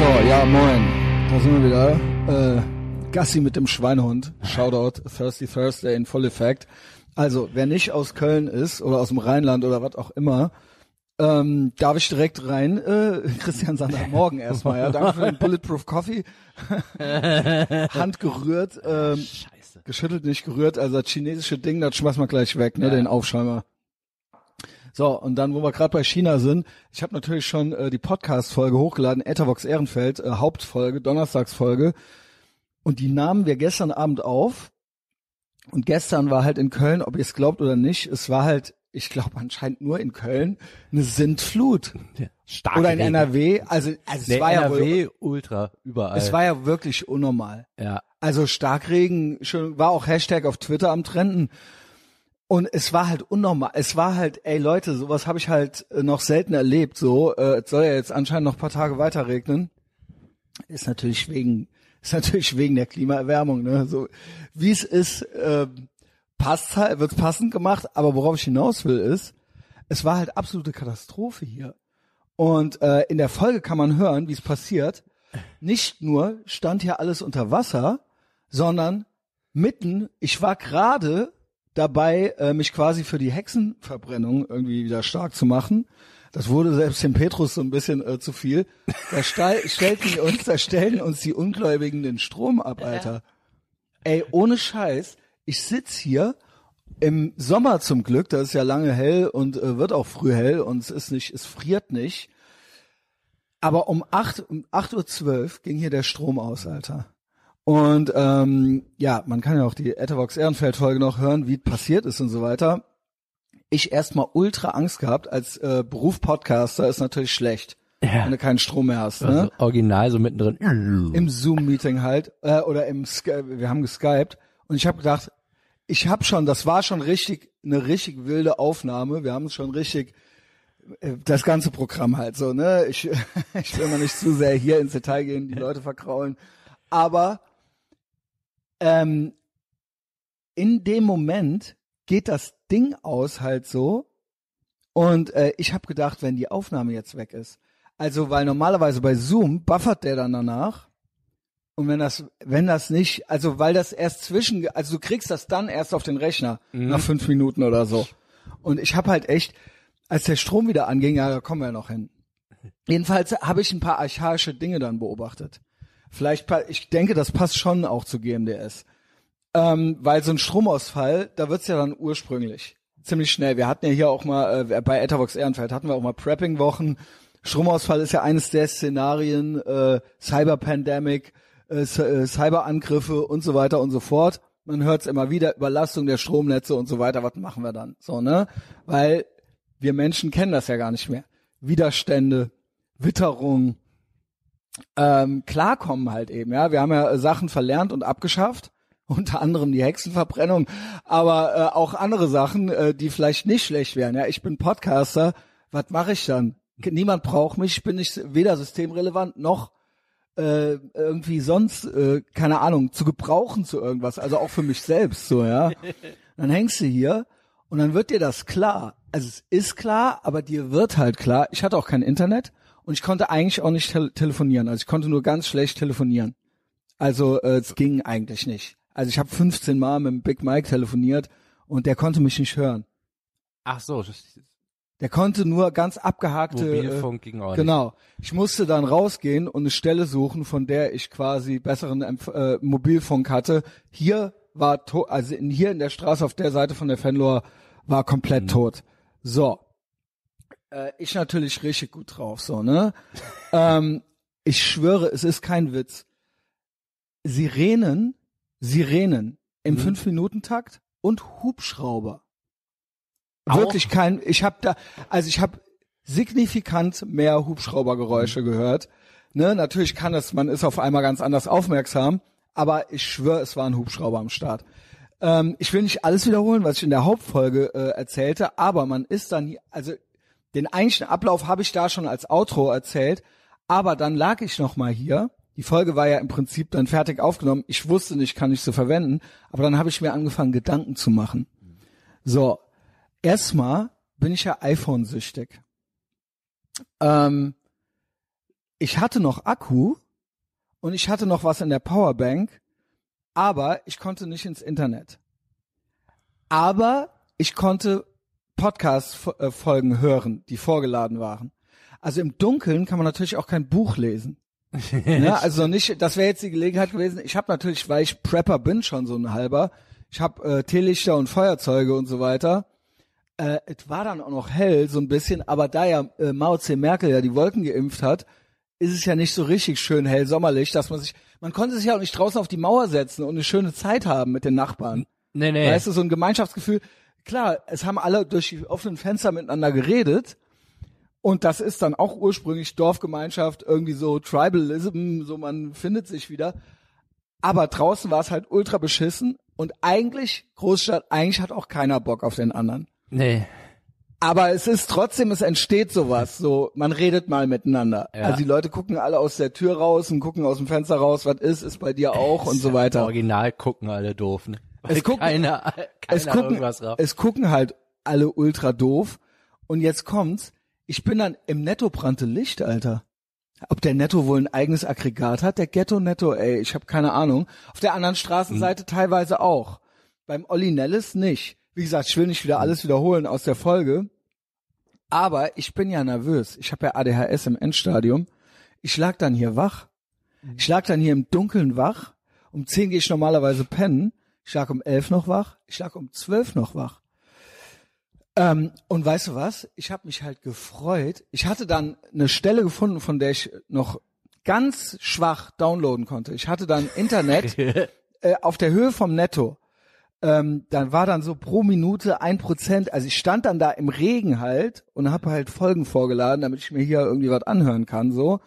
So, ja, moin. Da sind wir wieder. Äh, Gassi mit dem Schweinehund. Shoutout Thirsty Thursday in Full Effect. Also, wer nicht aus Köln ist oder aus dem Rheinland oder was auch immer, ähm, darf ich direkt rein. Äh, Christian Sander, morgen erstmal. Ja, danke für den Bulletproof Coffee. Hand gerührt. Ähm, Scheiße. geschüttelt, nicht gerührt. Also das chinesische Ding, das schmeißen wir gleich weg, ne, Ja. den Aufschäumer. So, und dann, wo wir gerade bei China sind, ich habe natürlich schon äh, die Podcast-Folge hochgeladen, Ethervox Ehrenfeld, äh, Hauptfolge, Donnerstagsfolge. Und die nahmen wir gestern Abend auf. Und gestern war halt in Köln, ob ihr es glaubt oder nicht, es war halt, ich glaube anscheinend nur in Köln, eine Sintflut. Stark. Oder in NRW. Also, also es Nee, war ja wohl, NRW, ultra, überall. es war ja wirklich unnormal. ja. Also Starkregen schon, war auch Hashtag auf Twitter am Trenden. Und es war halt unnormal. Es war halt, ey Leute, sowas habe ich halt äh, noch selten erlebt. So, äh, es soll ja jetzt anscheinend noch paar Tage weiter regnen. Ist natürlich wegen, ist natürlich wegen der Klimaerwärmung. Ne? So wie es ist, äh, passt halt, wird's passend gemacht. Aber worauf ich hinaus will, ist, es war halt absolute Katastrophe hier. Und äh, in der Folge kann man hören, wie es passiert. Nicht nur stand hier alles unter Wasser, sondern mitten, ich war gerade dabei, äh, mich quasi für die Hexenverbrennung irgendwie wieder stark zu machen. Das wurde selbst dem Petrus so ein bisschen äh, zu viel. Da stell, stellten uns, da stellen uns die Ungläubigen den Strom ab, Alter. Ey, ohne Scheiß, ich sitz hier im Sommer zum Glück, da ist ja lange hell und äh, wird auch früh hell und es ist nicht, es friert nicht. Aber um acht um acht Uhr zwölf ging hier der Strom aus, Alter. Und ähm, ja, man kann ja auch die Ethervox Ehrenfeld Folge noch hören, wie es passiert ist und so weiter. Ich erstmal ultra Angst gehabt, als äh, Beruf Podcaster ist natürlich schlecht, Ja. wenn du keinen Strom mehr hast. Ne? Also original so mittendrin. im Zoom-Meeting halt äh, oder im Sky wir haben geskypt und ich habe gedacht, ich habe schon, das war schon richtig eine richtig wilde Aufnahme. Wir haben es schon richtig äh, das ganze Programm halt so, ne? Ich ich will mal nicht zu sehr hier ins Detail gehen, die Leute verkraulen, aber ähm, in dem Moment geht das Ding aus halt so. Und äh, ich habe gedacht, wenn die Aufnahme jetzt weg ist, also weil normalerweise bei Zoom buffert der dann danach. Und wenn das wenn das nicht, also weil das erst zwischen, also du kriegst das dann erst auf den Rechner nach fünf Minuten oder so. Und ich habe halt echt, als der Strom wieder anging, ja, da kommen wir ja noch hin. Jedenfalls habe ich ein paar archaische Dinge dann beobachtet. Vielleicht, ich denke, das passt schon auch zu GMDS. Ähm, weil so ein Stromausfall, da wird's ja dann ursprünglich ziemlich schnell. Wir hatten ja hier auch mal, äh, bei Ethervox Ehrenfeld hatten wir auch mal Prepping-Wochen. Stromausfall ist ja eines der Szenarien, äh, Cyber-Pandemic, äh, äh, Cyberangriffe und so weiter und so fort. Man hört's immer wieder, Überlastung der Stromnetze und so weiter. Was machen wir dann? So, ne? Weil wir Menschen kennen das ja gar nicht mehr. Widerstände, Witterung, ähm, klarkommen halt eben, ja. Wir haben ja äh, Sachen verlernt und abgeschafft, unter anderem die Hexenverbrennung, aber äh, auch andere Sachen, äh, die vielleicht nicht schlecht wären. Ja, ich bin Podcaster, was mache ich dann? Niemand braucht mich, ich bin nicht weder systemrelevant noch äh, irgendwie sonst, äh, keine Ahnung, zu gebrauchen zu irgendwas, also auch für mich selbst so, ja. Dann hängst du hier und dann wird dir das klar. Also es ist klar, aber dir wird halt klar, ich hatte auch kein Internet und ich konnte eigentlich auch nicht tel telefonieren. Also ich konnte nur ganz schlecht telefonieren. Also äh, es ging eigentlich nicht. Also ich habe 15 Mal mit dem Big Mike telefoniert und der konnte mich nicht hören. Ach so, das- Der konnte nur ganz abgehakte Mobilfunk ging auch äh, Genau. Ich musste dann rausgehen und eine Stelle suchen, von der ich quasi besseren äh, Mobilfunk hatte. Hier war to also in, hier in der Straße auf der Seite von der Fenloer war komplett Mhm. tot. So. Äh, ich natürlich richtig gut drauf, so, ne? ähm, ich schwöre, es ist kein Witz. Sirenen, Sirenen im Mhm. Fünf-Minuten-Takt und Hubschrauber. Auch? Wirklich kein, ich habe da, also ich habe signifikant mehr Hubschraubergeräusche gehört. Ne, natürlich kann es, man ist auf einmal ganz anders aufmerksam, aber ich schwöre, es war ein Hubschrauber am Start. Ähm, ich will nicht alles wiederholen, was ich in der Hauptfolge äh, erzählte, aber man ist dann, hier- also den eigentlichen Ablauf habe ich da schon als Outro erzählt, aber dann lag ich noch mal hier. Die Folge war ja im Prinzip dann fertig aufgenommen. Ich wusste nicht, kann ich so verwenden, aber dann habe ich mir angefangen, Gedanken zu machen. So, erstmal bin ich ja iPhone-süchtig. Ähm, ich hatte noch Akku und ich hatte noch was in der Powerbank, aber ich konnte nicht ins Internet. Aber ich konnte Podcast-Folgen hören, die vorgeladen waren. Also im Dunkeln kann man natürlich auch kein Buch lesen. ne? Also nicht, das wäre jetzt die Gelegenheit gewesen. Ich habe natürlich, weil ich Prepper bin, schon so ein halber. Ich habe äh, Teelichter und Feuerzeuge und so weiter. Äh, es war dann auch noch hell, so ein bisschen, aber da ja äh, Mao C. Merkel ja die Wolken geimpft hat, ist es ja nicht so richtig schön hell sommerlich, dass man sich, man konnte sich ja auch nicht draußen auf die Mauer setzen und eine schöne Zeit haben mit den Nachbarn. Nee, nee. Weißt du, so ein Gemeinschaftsgefühl. Klar, es haben alle durch die offenen Fenster miteinander geredet. Und das ist dann auch ursprünglich Dorfgemeinschaft, irgendwie so Tribalism, so man findet sich wieder. Aber draußen war es halt ultra beschissen und eigentlich, Großstadt, eigentlich hat auch keiner Bock auf den anderen. nee. Aber es ist trotzdem, es entsteht sowas, so, man redet mal miteinander. Ja. Also die Leute gucken alle aus der Tür raus und gucken aus dem Fenster raus, was ist, ist bei dir auch und so weiter. Original gucken alle doof, ne? Es gucken- keiner, keiner es gucken, es gucken halt alle ultra doof. Und jetzt kommt's, ich bin dann im Netto brannte Licht, Alter. Ob der Netto wohl ein eigenes Aggregat hat, der Ghetto Netto, ey, ich habe keine Ahnung. Auf der anderen Straßenseite teilweise auch. Beim Olli Nellis nicht. Wie gesagt, ich will nicht wieder alles wiederholen aus der Folge. Aber ich bin ja nervös. Ich habe ja ADHS im Endstadium. Ich lag dann hier wach. Ich lag dann hier im Dunkeln wach. Um 10 gehe ich normalerweise pennen. Ich lag um 11 noch wach. Ich lag um 12 noch wach. Ähm, und weißt du was? Ich habe mich halt gefreut. Ich hatte dann eine Stelle gefunden, von der ich noch ganz schwach downloaden konnte. Ich hatte dann Internet äh, auf der Höhe vom Netto. Ähm, dann war dann so pro Minute ein Prozent. Also ich stand dann da im Regen halt und habe halt Folgen vorgeladen, damit ich mir hier irgendwie was anhören kann, so,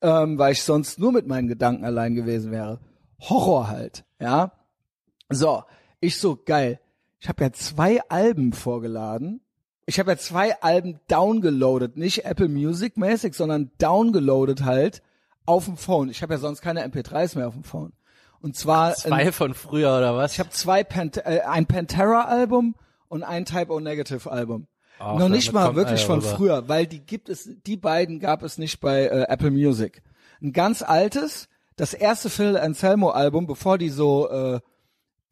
ähm, weil ich sonst nur mit meinen Gedanken allein gewesen wäre. Horror halt, ja. So, ich so geil. Ich habe ja zwei Alben vorgeladen. Ich habe ja zwei Alben downgeloadet, nicht Apple Music mäßig, sondern downgeloadet halt auf dem Phone. Ich habe ja sonst keine MP3s mehr auf dem Phone. Und zwar ein- Zwei von früher oder was? ich habe zwei Pant äh, ein Pantera Album und ein Type O Negative Album. Ach, Noch nicht mal wirklich von rüber. früher, weil die gibt es, die beiden gab es nicht bei äh, Apple Music. Ein ganz altes, das erste Phil Anselmo Album, bevor die so äh,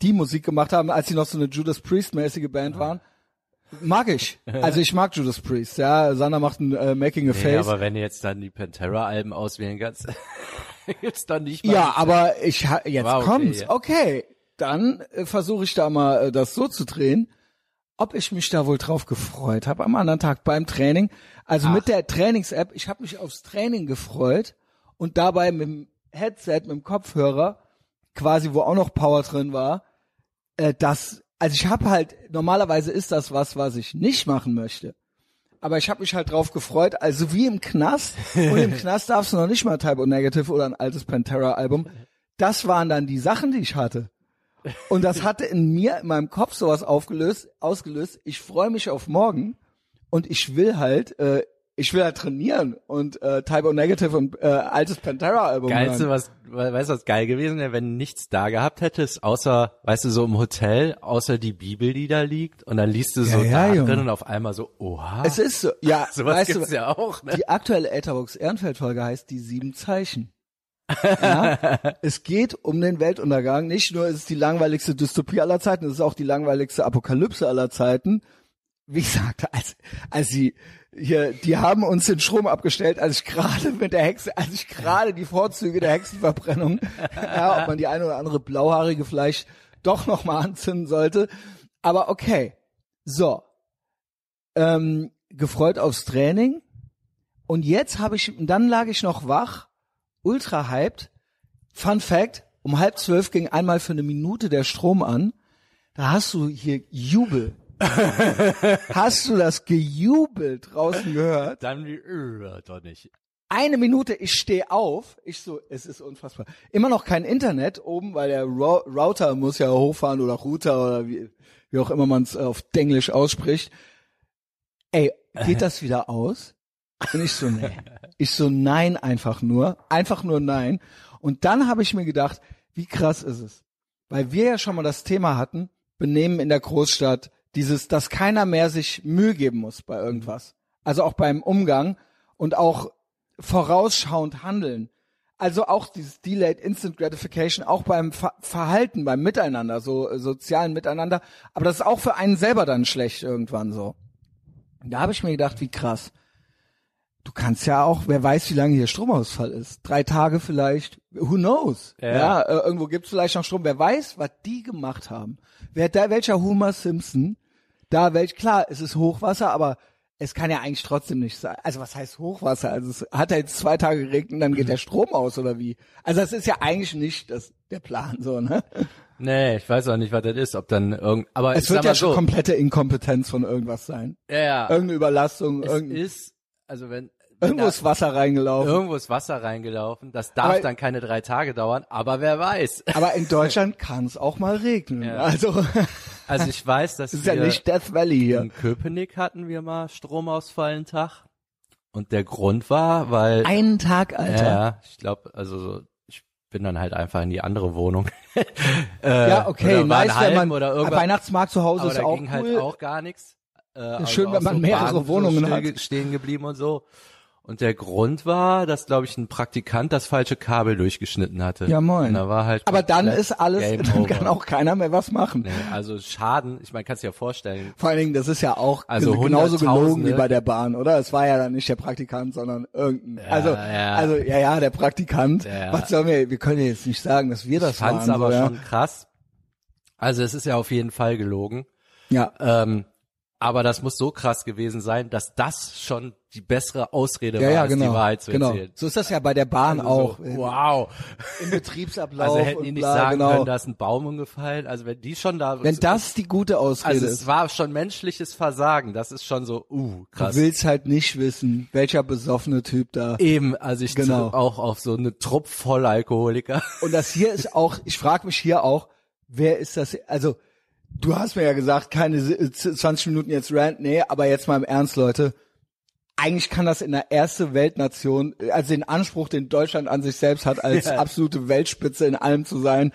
die Musik gemacht haben, als sie noch so eine Judas Priest mäßige Band waren. Mag ich. Also ich mag Judas Priest, ja. Sander macht ein äh, Making a Nee, Face. aber wenn du jetzt dann die Pantera-Alben auswählen kannst, gibt's dann nicht mal. Ja, aber ich ha jetzt okay, kommt's. ja. Okay, dann äh, versuche ich da mal äh, das so zu drehen. Ob ich mich da wohl drauf gefreut habe am anderen Tag beim Training. Also mit der Trainings-App, ich habe mich aufs Training gefreut und dabei mit dem Headset, mit dem Kopfhörer, quasi wo auch noch Power drin war, äh, das, also ich habe halt, normalerweise ist das was, was ich nicht machen möchte. Aber ich habe mich halt drauf gefreut, also wie im Knast. Und im Knast darfst du noch nicht mal Type O Negative oder ein altes Pantera-Album. Das waren dann die Sachen, die ich hatte. Und das hatte in mir, in meinem Kopf sowas aufgelöst, ausgelöst. Ich freue mich auf morgen und ich will halt, äh, ich will halt trainieren und äh, Type O Negative und äh, altes Pantera-Album Geilste, hören. was, we- weißt du, was geil gewesen wäre, wenn du nichts da gehabt hättest, außer, weißt du, so im Hotel, außer die Bibel, die da liegt, und dann liest du so Ja, ja, da Junge. drin und auf einmal so, oha, Es ist so, ja, sowas weißt gibt's du, ja auch, ne? Die aktuelle Etherbox Ehrenfeld Folge heißt die sieben Zeichen. Ja? es geht um den Weltuntergang. Nicht nur ist es die langweiligste Dystopie aller Zeiten, es ist auch die langweiligste Apokalypse aller Zeiten. Wie gesagt, als, als sie hier, die haben uns den Strom abgestellt, als ich gerade mit der Hexe, als ich gerade die Vorzüge der Hexenverbrennung, ja, ob man die eine oder andere blauhaarige vielleicht doch noch mal anzünden sollte. Aber okay. So. Ähm, gefreut aufs Training. Und jetzt habe ich, dann lag ich noch wach, ultra hyped. Fun Fact, um halb zwölf ging einmal für eine Minute der Strom an. Da hast du hier Jubel. hast du das Gejubel draußen gehört? Dann äh, doch nicht. Eine Minute, ich stehe auf. Ich so, es ist unfassbar. Immer noch kein Internet oben, weil der Ro Router muss ja hochfahren oder Router oder wie, wie auch immer man es auf Denglisch ausspricht. Ey, geht das wieder aus? Und ich so, nee. Ich so, nein, einfach nur. Einfach nur nein. Und dann habe ich mir gedacht, wie krass ist es? Weil wir ja schon mal das Thema hatten, Benehmen in der Großstadt, dieses, dass keiner mehr sich Mühe geben muss bei irgendwas. Also auch beim Umgang und auch vorausschauend handeln. Also auch dieses Delayed Instant Gratification, auch beim Ver Verhalten, beim Miteinander, so äh, sozialen Miteinander. Aber das ist auch für einen selber dann schlecht irgendwann so. Da habe ich mir gedacht, wie krass. Du kannst ja auch, wer weiß, wie lange hier Stromausfall ist. Drei Tage vielleicht, who knows? Ja. Ja, äh, irgendwo gibt's vielleicht noch Strom. Wer weiß, was die gemacht haben. Wer da, welcher Homer Simpson, da welch, klar, es ist Hochwasser, aber es kann ja eigentlich trotzdem nicht sein. Also was heißt Hochwasser? Also es hat ja jetzt zwei Tage geregnet und dann geht der Strom aus oder wie? Also das ist ja eigentlich nicht das, der Plan so, ne? Nee, ich weiß auch nicht, was das ist, ob dann irgend, aber Es wird ja schon so, komplette Inkompetenz von irgendwas sein. ja, ja, Irgendeine Überlastung, es irgend, ist, also wenn, irgendwo ist Wasser reingelaufen. irgendwo ist Wasser reingelaufen, das darf Aber- dann keine drei Tage dauern, aber wer weiß. Aber in Deutschland kann es auch mal regnen. Ja. Also Also ich weiß, dass ist ja wir nicht Death Valley hier. in Köpenick hatten wir mal Stromausfall einen Tag und der Grund war, weil Einen Tag, Ja, Alter. ja, ich glaube, also so, ich bin dann halt einfach in die andere Wohnung. äh, Ja, okay, nice, wenn man oder irgendwas. Weihnachtsmarkt zu Hause ist da auch ging cool. halt auch gar nichts. Äh, also schön, wenn man so mehrere Bahnen Wohnungen so hat. stehen geblieben und so. Und der Grund war, dass, glaube ich, ein Praktikant das falsche Kabel durchgeschnitten hatte. Ja, moin. Und da war halt Aber dann ist alles, Game dann over. kann auch keiner mehr was machen. Nee, also Schaden, ich meine, kannst du dir ja vorstellen. Vor allen Dingen, das ist ja auch Also gen- genauso gelogen wie bei der Bahn, oder? Es war ja dann nicht der Praktikant, sondern irgendein. also, ja. also ja, ja, der Praktikant. Ja. Was sollen wir? Wir können ja jetzt nicht sagen, dass wir das Ich fand's waren. aber so, ja. schon krass. Also es ist ja auf jeden Fall gelogen. Ja. Ähm, aber das muss so krass gewesen sein, dass das schon die bessere Ausrede Ja, war, ja, als genau. die Wahrheit zu genau. erzählen. So ist das ja bei der Bahn Also auch. So, wow. Im Betriebsablauf. Also hätten die nicht bla, sagen genau. können, da ist ein Baum umgefallen. Also wenn die schon da, Wenn das die gute Ausrede also ist. es war schon menschliches Versagen. Das ist schon so, uh, krass. Du willst halt nicht wissen, welcher besoffene Typ da. Eben, also ich genau. auch auf so eine Trupp voll Alkoholiker. Und das hier ist auch, ich frage mich hier auch, wer ist das? Also, du hast mir ja gesagt, keine äh, 20 Minuten jetzt Rant, nee, aber jetzt mal im Ernst, Leute. Eigentlich kann das in der erste Weltnation, also den Anspruch, den Deutschland an sich selbst hat, als Ja. absolute Weltspitze in allem zu sein,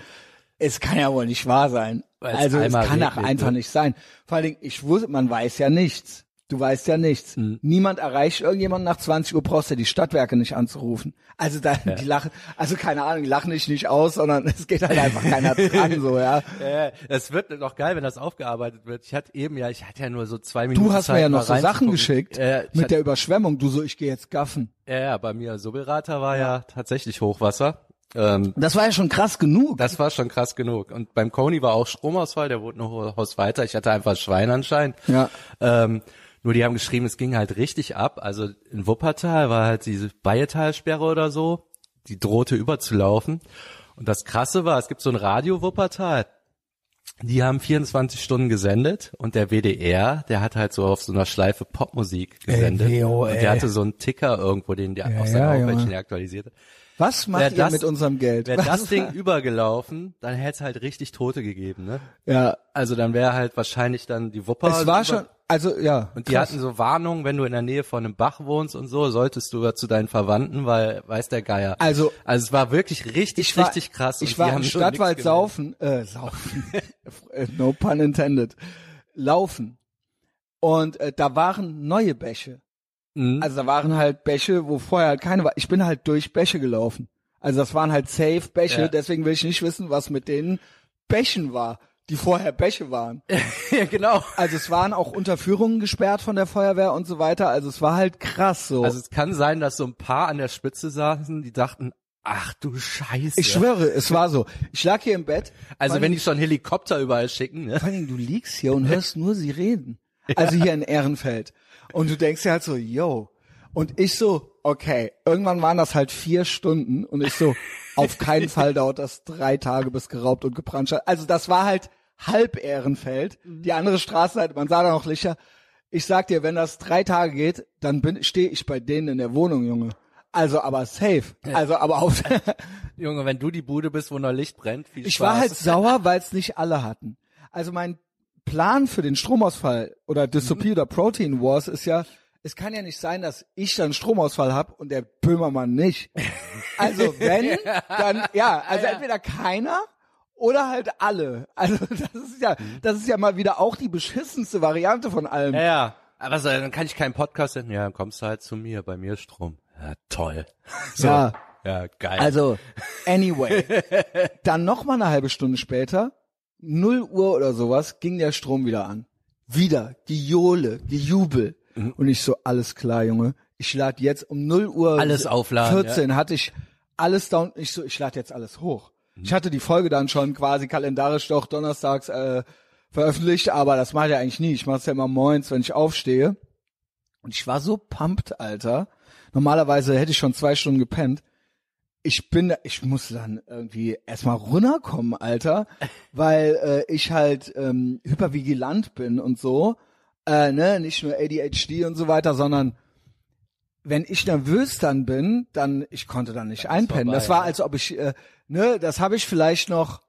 es kann ja wohl nicht wahr sein. Weil es Also es kann doch einfach ne? nicht sein. Vor allen Dingen, ich wusste, man weiß ja nichts. Du weißt ja nichts. Hm. Niemand erreicht irgendjemanden nach 20 Uhr, brauchst du die Stadtwerke nicht anzurufen. Also da, die lachen, also keine Ahnung, die lachen dich nicht aus, sondern es geht halt einfach keiner dran, so, ja. Ja, es wird noch geil, wenn das aufgearbeitet wird. Ich hatte eben ja, ich hatte ja nur so zwei Minuten Du hast Zeit, mir ja noch so Sachen geschickt Ja, ich mit hatte, der Überschwemmung. Du so, ich gehe jetzt gaffen. ja, ja, bei mir Sobelrater war ja tatsächlich Hochwasser. Ähm, Das war ja schon krass genug. das war schon krass genug. Und beim Coney war auch Stromausfall, der wurde noch Haus weiter. Ich hatte einfach Schwein anscheinend. Ja. Ähm, nur die haben geschrieben, es ging halt richtig ab. Also in Wuppertal war halt diese Bayetalsperre oder so, die drohte überzulaufen. Und das Krasse war, es gibt so ein Radio Wuppertal. Die haben 24 Stunden gesendet und der WDR, der hat halt so auf so einer Schleife Popmusik gesendet. WO, und ey. der hatte so einen Ticker irgendwo, den der Ja, auf seiner ja, Homepage er aktualisierte. Was macht ihr das- mit unserem Geld? Wäre das Ding übergelaufen, dann hätte es halt richtig Tote gegeben, ne? Ja, Also dann wäre halt wahrscheinlich dann die Wupper. es war schon, also ja. Und die krass. hatten so Warnungen, wenn du in der Nähe von einem Bach wohnst und so, solltest du zu deinen Verwandten, weil weiß der Geier. Also- also es war wirklich richtig, ich war, richtig krass. Ich war im Stadtwald saufen, äh, saufen, no pun intended, laufen. Und äh, da waren neue Bäche. Mhm. Also da waren halt Bäche, wo vorher halt keine war. Ich bin halt durch Bäche gelaufen. Also das waren halt safe Bäche, Ja. deswegen will ich nicht wissen, was mit den Bächen war, die vorher Bäche waren. ja, genau. Also es waren auch Unterführungen gesperrt von der Feuerwehr und so weiter. Also es war halt krass so. Also es kann sein, dass so ein paar an der Spitze saßen, die dachten, ach du Scheiße. ich schwöre, es war so. Ich lag hier im Bett. also wenn die schon Helikopter überall schicken, ne? Vor Dingen, du liegst hier und hörst nur sie reden. Also hier in Ehrenfeld. Und du denkst dir halt so, yo. Und ich so, okay, irgendwann waren das halt vier Stunden und ich so, auf keinen Fall dauert das drei Tage, bis geraubt und gebrannt hat. Also das war halt halb Ehrenfeld. Die andere Straßenseite, man sah da noch Lichter. Ich sag dir, wenn das drei Tage geht, dann bin, stehe ich bei denen in der Wohnung, Junge. Also aber safe. Also aber auf, Junge, wenn du die Bude bist, wo noch Licht brennt, viel Ich Spaß. war halt sauer, weil es nicht alle hatten. Also mein Plan für den Stromausfall oder Dystopie oder Protein Wars ist ja, es kann ja nicht sein, dass ich dann Stromausfall hab und der Böhmermann nicht. Also wenn, dann ja, also entweder keiner oder halt alle. Also das ist ja, das ist ja mal wieder auch die beschissenste Variante von allem. Ja, ja. Aber so, dann kann ich keinen Podcast senden. Ja, dann kommst du halt zu mir, bei mir ist Strom. Ja, toll. So. Ja, Ja, geil. also anyway. Dann noch mal eine halbe Stunde später, 0 Uhr oder sowas, ging der Strom wieder an. Wieder, Gejohle, Gejubel. Mhm. Und ich so, alles klar, Junge. Ich lade jetzt um 0 Uhr Alles aufladen, 14 hatte ich alles down. Ich so, ich lade jetzt alles hoch. Mhm. Ich hatte die Folge dann schon quasi kalendarisch doch donnerstags äh, veröffentlicht, aber das mache ich ja eigentlich nie. Ich mache es ja immer moins, wenn ich aufstehe. Und ich war so pumped, Alter. Normalerweise hätte ich schon zwei Stunden gepennt. Ich bin, ich muss dann irgendwie erstmal runterkommen, Alter, weil äh, ich halt ähm, hypervigilant bin und so. Äh, ne, nicht nur ADHD und so weiter, sondern wenn ich nervös dann bin, dann ich konnte dann nicht einpennen. vorbei, das war, als ob ich, äh, ne, das habe ich vielleicht noch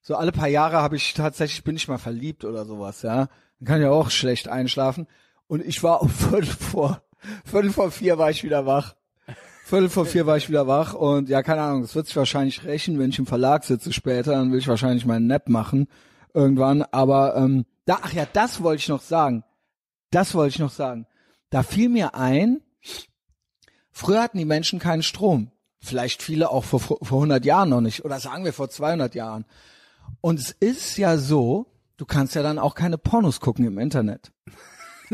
so alle paar Jahre habe ich tatsächlich bin ich mal verliebt oder sowas, ja. Dann kann ich auch schlecht einschlafen. Und ich war um Viertel vor Viertel vor vier war ich wieder wach. Viertel vor vier war ich wieder wach und ja, keine Ahnung, das wird sich wahrscheinlich rächen, wenn ich im Verlag sitze später, dann will ich wahrscheinlich meinen Nap machen irgendwann. Aber ähm, da, ach ja, das wollte ich noch sagen. Das wollte ich noch sagen. Da fiel mir ein, früher hatten die Menschen keinen Strom. Vielleicht viele auch vor, vor 100 Jahren noch nicht. Oder sagen wir vor 200 Jahren. Und es ist ja so, du kannst ja dann auch keine Pornos gucken im Internet.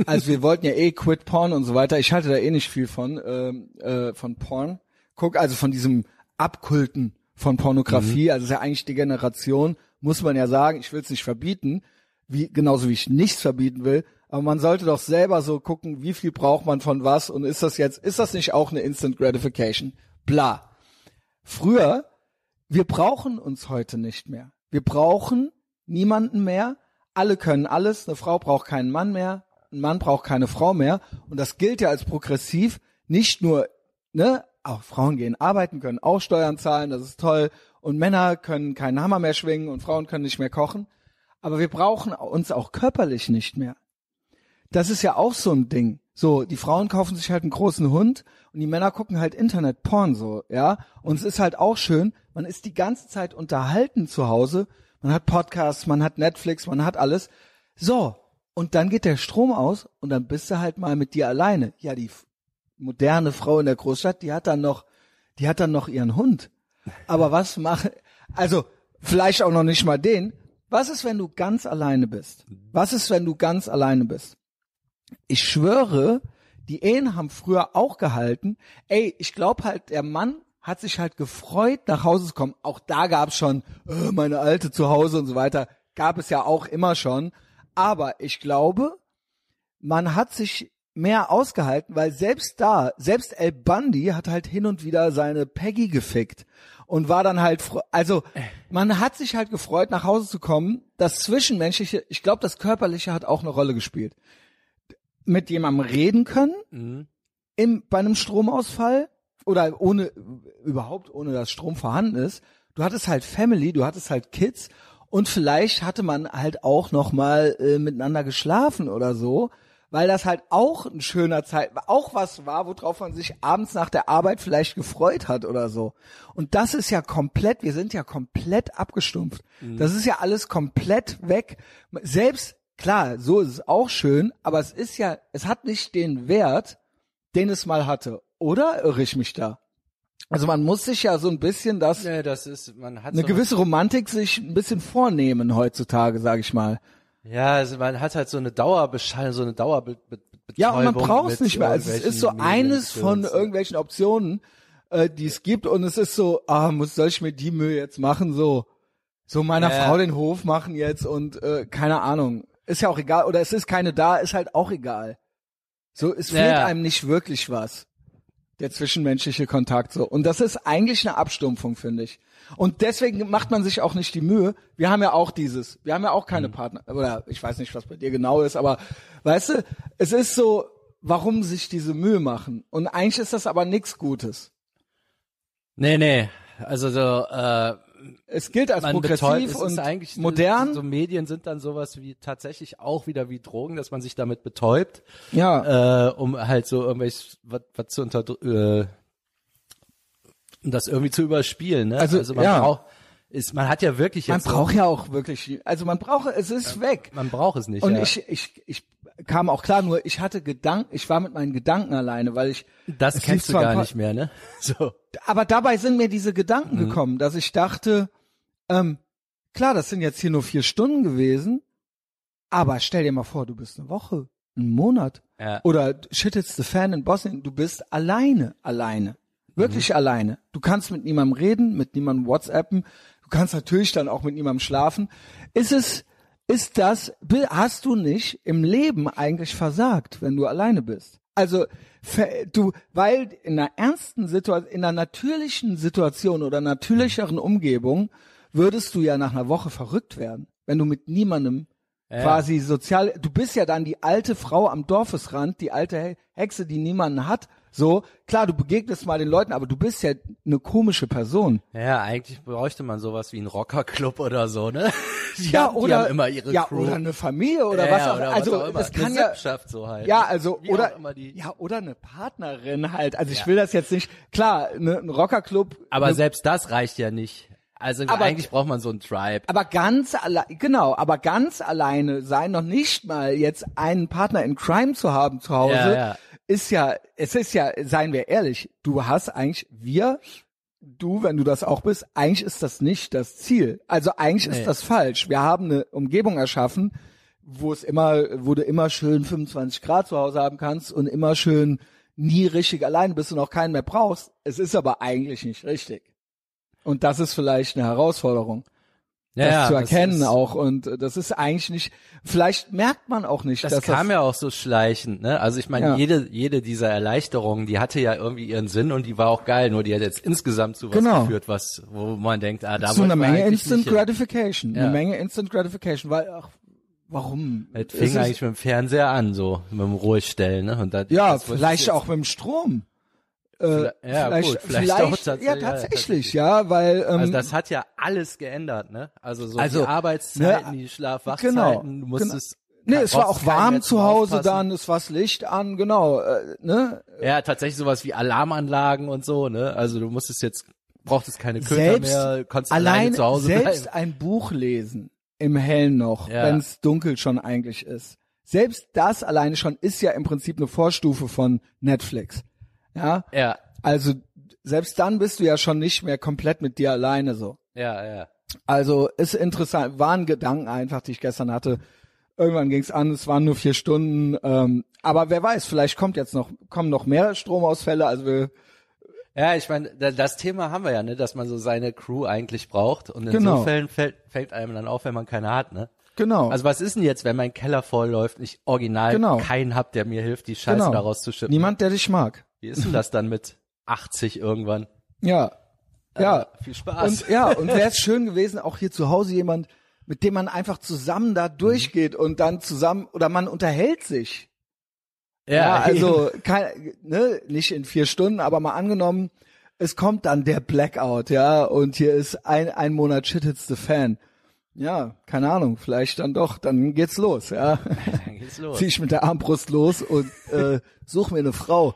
Also wir wollten ja eh quit Porn und so weiter. Ich halte da eh nicht viel von, ähm, äh, von Porn. Guck, also von diesem Abkulten von Pornografie. Also es ist ja eigentlich die Generation, muss man ja sagen, ich will es nicht verbieten, wie, genauso wie ich nichts verbieten will. Aber man sollte doch selber so gucken, wie viel braucht man von was und ist das jetzt, ist das nicht auch eine Instant Gratification? Bla. Früher, wir brauchen uns heute nicht mehr. Wir brauchen niemanden mehr. Alle können alles. Eine Frau braucht keinen Mann mehr. Ein Mann braucht keine Frau mehr. Und das gilt ja als progressiv. Nicht nur, ne, auch Frauen gehen arbeiten, können auch Steuern zahlen, das ist toll. Und Männer können keinen Hammer mehr schwingen und Frauen können nicht mehr kochen. Aber wir brauchen uns auch körperlich nicht mehr. Das ist ja auch so ein Ding. So, die Frauen kaufen sich halt einen großen Hund und die Männer gucken halt Internet-Porn so, ja. Und es ist halt auch schön, man ist die ganze Zeit unterhalten zu Hause. Man hat Podcasts, man hat Netflix, man hat alles. So, und dann geht der Strom aus und dann bist du halt mal mit dir alleine. Ja, die moderne Frau in der Großstadt, die hat dann noch, die hat dann noch ihren Hund. Aber was mache, also vielleicht auch noch nicht mal den. Was ist, wenn du ganz alleine bist? Was ist, wenn du ganz alleine bist? Ich schwöre, die Ehen haben früher auch gehalten. Ey, ich glaube halt, der Mann hat sich halt gefreut, nach Hause zu kommen. Auch da gab's schon äh, meine alte zu Hause und so weiter. Gab es ja auch immer schon. Aber ich glaube, man hat sich mehr ausgehalten, weil selbst da, selbst El Bundy hat halt hin und wieder seine Peggy gefickt und war dann halt, also man hat sich halt gefreut, nach Hause zu kommen. Das Zwischenmenschliche, ich glaube, das Körperliche hat auch eine Rolle gespielt. Mit jemandem reden können, Mhm. im, bei einem Stromausfall oder ohne, überhaupt ohne dass Strom vorhanden ist. Du hattest halt Family, du hattest halt Kids und vielleicht hatte man halt auch noch mal äh, miteinander geschlafen oder so, weil das halt auch ein schöner Zeit, auch was war, worauf man sich abends nach der Arbeit vielleicht gefreut hat oder so. Und das ist ja komplett, wir sind ja komplett abgestumpft. Das ist ja alles komplett weg. Selbst, klar, so ist es auch schön, aber es ist ja, es hat nicht den Wert, den es mal hatte. Oder irre ich mich da? Also man muss sich ja so ein bisschen das, Nee, das ist, man hat eine so gewisse Romantik sich ein bisschen vornehmen heutzutage, sage ich mal. ja, also man hat halt so eine Dauerbeschallung, so eine Dauerbe Be Be Ja, und man braucht es nicht mehr. Also es ist so eines von irgendwelchen Optionen, äh, die es gibt und es ist so, ah, muss soll ich mir die Mühe jetzt machen, so so meiner Ja. Frau den Hof machen jetzt und äh, keine Ahnung. Ist ja auch egal oder es ist keine da, ist halt auch egal. So es Ja, fehlt ja. einem nicht wirklich was. Der zwischenmenschliche Kontakt so und das ist eigentlich eine Abstumpfung, finde ich. Und deswegen macht man sich auch nicht die Mühe. Wir haben ja auch dieses, wir haben ja auch keine Partner oder ich weiß nicht, was bei dir genau ist, aber weißt du, es ist so, warum sich diese Mühe machen? Und eigentlich ist das aber nichts Gutes. Nee, nee. Also so, äh, Es gilt als man progressiv betäubt, und modern. So Medien sind dann sowas wie tatsächlich auch wieder wie Drogen, dass man sich damit betäubt, ja, äh, um halt so irgendwelches was, was zu unter äh, um das irgendwie zu überspielen. Ne? Also, man ja. braucht, ist, man hat ja wirklich man jetzt so- braucht ja auch wirklich, also man braucht, es ist weg. man braucht es nicht. Und ja. ich, ich, ich, kam auch klar, nur ich hatte Gedanken, ich war mit meinen Gedanken alleine, weil ich Das kennst du gar nicht mehr, ne? So. aber dabei sind mir diese Gedanken Mhm. gekommen, dass ich dachte, ähm, klar, das sind jetzt hier nur vier Stunden gewesen, aber stell dir mal vor, du bist eine Woche, einen Monat Ja. oder shit it's the fan in Bosnien, du bist alleine, alleine, wirklich alleine. Du kannst mit niemandem reden, mit niemandem WhatsAppen, du kannst natürlich dann auch mit niemandem schlafen. Ist es, ist das, hast du nicht im Leben eigentlich versagt, wenn du alleine bist? Also, du, weil in einer ernsten Situation, in einer natürlichen Situation oder natürlicheren Umgebung würdest du ja nach einer Woche verrückt werden, wenn du mit niemandem Ja. quasi sozial, du bist ja dann die alte Frau am Dorfesrand, die alte He- Hexe, die niemanden hat. So, klar, du begegnest mal den Leuten, aber du bist ja eine komische Person. Ja, eigentlich bräuchte man sowas wie einen Rockerclub oder so, ne? Die ja, haben, oder, die haben immer ihre ja, Crew. oder eine Familie oder ja, was auch, oder also was auch immer. das kann eine ja, so halt. ja, also, Wie oder, ja, oder eine Partnerin halt. Also ich will das jetzt nicht, klar, ne, ein Rockerclub. aber ne, selbst das reicht ja nicht. Also Aber- eigentlich braucht man so einen Tribe. Aber ganz allein, genau, aber ganz alleine sein, noch nicht mal jetzt einen Partner in Crime zu haben zu Hause, Ja, ja. ist ja, es ist ja, seien wir ehrlich, du hast eigentlich, wir, du, wenn du das auch bist, eigentlich ist das nicht das Ziel. Also eigentlich Nee. ist das falsch. Wir haben eine Umgebung erschaffen, wo es immer, wo du immer schön 25 Grad zu Hause haben kannst und immer schön nie richtig alleine bist und auch keinen mehr brauchst. Es ist aber eigentlich nicht richtig. Und das ist vielleicht eine Herausforderung das ja, zu erkennen ist, auch und äh, das ist eigentlich nicht vielleicht merkt man auch nicht Das dass kam das ja auch so schleichend, ne? Also ich meine, Ja. jede jede dieser Erleichterungen, die hatte ja irgendwie ihren Sinn und die war auch geil, nur die hat jetzt insgesamt zu was Genau. geführt, was wo man denkt, ah, da so eine Menge Instant. Gratification Ja. eine Menge Instant Gratification weil ach, warum Es fing eigentlich mit dem Fernseher an, so mit dem Ruhestellen, ne? Und da, ja das vielleicht auch mit dem Strom äh, ja, vielleicht, gut, vielleicht vielleicht, auch tatsächlich, ja tatsächlich ja weil ähm, Also das hat ja alles geändert, ne? Also so Also, die Arbeitszeiten, ne, die Schlaf-Wachzeiten, genau, du musstest Nee, es war auch warm zu Hause Aufpassen. dann, es war das Licht an, genau, äh, ne? Ja, tatsächlich sowas wie Alarmanlagen und so, ne? Also du musstest jetzt brauchtest keine Köter Selbst mehr, konntest alleine allein zu Hause selbst bleiben. ein Buch lesen im Hellen noch, Ja. wenn es dunkel schon eigentlich ist. Selbst das alleine schon ist ja im Prinzip eine Vorstufe von Netflix. Ja, Ja, also selbst dann bist du ja schon nicht mehr komplett mit dir alleine so. ja, ja. Also ist interessant, waren Gedanken einfach, die ich gestern hatte. Irgendwann ging's an, es waren nur vier Stunden, ähm, aber wer weiß, vielleicht kommt jetzt noch, kommen noch mehr Stromausfälle. Also wir, Ja, ich meine, da- das Thema haben wir ja, ne, dass man so seine Crew eigentlich braucht und in Genau. so Fällen fällt, fällt einem dann auf, wenn man keine hat, ne? genau. Also was ist denn jetzt, wenn mein Keller vollläuft und ich original Genau. keinen hab, der mir hilft, die Scheiße genau. da rauszuschippen? Niemand, der dich mag. Wie ist denn das dann mit 80 irgendwann? Ja. Ja. Äh, viel Spaß. Und ja, und wäre es schön gewesen, auch hier zu Hause jemand, mit dem man einfach zusammen da durchgeht und dann zusammen oder man unterhält sich. Ja, also kein, ne, nicht in vier Stunden, aber mal angenommen, es kommt dann der Blackout, ja, und hier ist ein ein Monat Shit Hits the Fan. Ja, keine Ahnung, vielleicht dann doch, dann geht's los, ja. geht's los. Zieh ich mit der Armbrust los und äh, such mir eine Frau.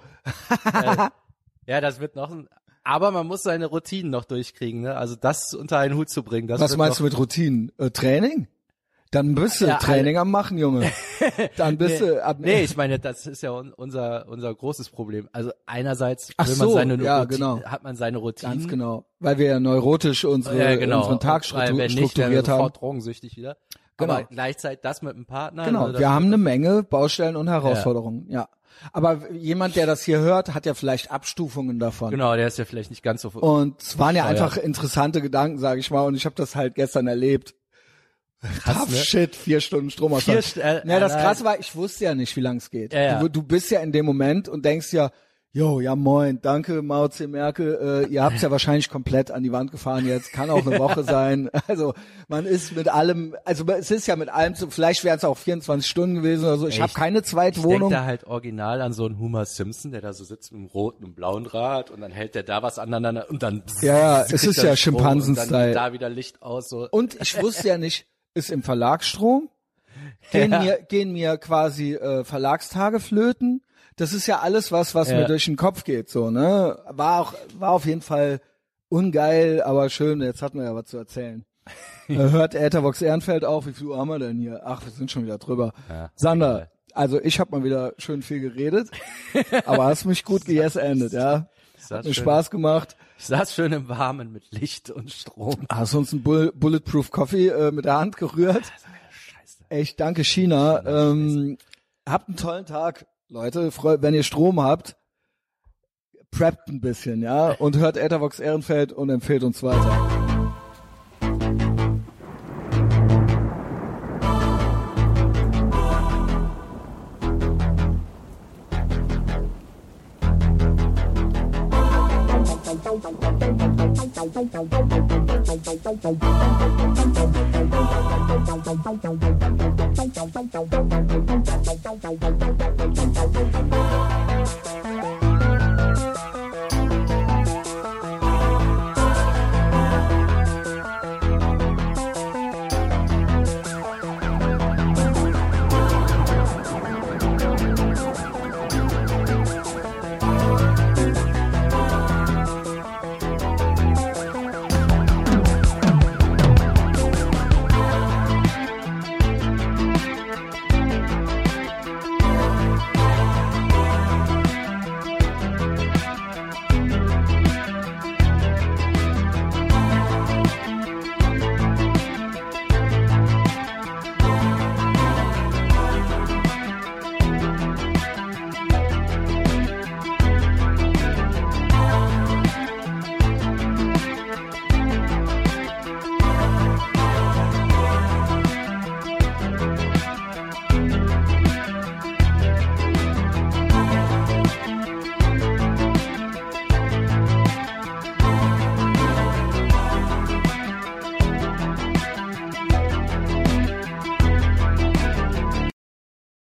Ja, das wird noch ein, aber man muss seine Routinen noch durchkriegen, ne? Also das unter einen Hut zu bringen, das Was meinst du mit Routinen? Äh, Training? Dann bist du Ja, Training am machen, Junge. Dann bist Nee, du ab nee, ich meine, das ist ja un, unser unser großes Problem. Also einerseits Ach will man so, seine ja, Routine, genau. hat man seine Routinen. ganz genau, weil wir ja neurotisch unsere Ja, genau. unseren Tag Und weil struktur wenn nicht, wir strukturiert haben. drogensüchtig wieder. Genau. Aber gleichzeitig das mit dem Partner. Genau, ne, wir haben eine Menge Baustellen und Herausforderungen, ja. Aber jemand, der das hier hört, hat ja vielleicht Abstufungen davon. Genau, der ist ja vielleicht nicht ganz so. Und es waren ja einfach interessante Gedanken, sage ich mal, und ich habe das halt gestern erlebt. Tough ne? shit, vier Stunden Stromausfall. Vier St- äh, ja, das äh, Krasse war, ich wusste ja nicht, wie lang es geht. Ja, ja. Du, du bist ja in dem Moment und denkst ja, jo, ja moin, danke Mao C. Merkel, äh, ihr habt's ja wahrscheinlich komplett an die Wand gefahren jetzt, kann auch eine Woche sein. Also man ist mit allem, also es ist ja mit allem, so, vielleicht wären es auch 24 Stunden gewesen oder so. Ich habe keine Ich Zweitwohnung. denke da halt original an so einen Homer Simpson, der da so sitzt mit einem roten und blauen Rad und dann hält der da was aneinander und dann Ja, ja, es ist ja Schimpansen-Style. da wieder Licht aus so. Und ich wusste ja nicht, ist im Verlagsstrom, gehen Ja. mir, gehen mir quasi äh, Verlagstage flöten. Das ist ja alles was, was Ja. mir durch den Kopf geht, so, ne? War auch, war auf jeden Fall ungeil, aber schön, jetzt hatten wir ja was zu erzählen. Äh, Hört Äthervox Ehrenfeld auch, wie viel Uhr haben wir denn hier? Ach, wir sind schon wieder drüber. Ja, Sander. Also ich habe mal wieder schön viel geredet, aber hast mich gut geendet, ja. Hat mir schön. Spaß gemacht. Ich saß schön im Warmen mit Licht und Strom. Hast uns einen Bull Bulletproof Coffee äh, mit der Hand gerührt. Scheiße. Echt, danke China. Ähm, habt einen tollen Tag, Leute. Wenn ihr Strom habt, preppt ein bisschen, ja, und hört Ethervox Ehrenfeld und empfehlt uns weiter.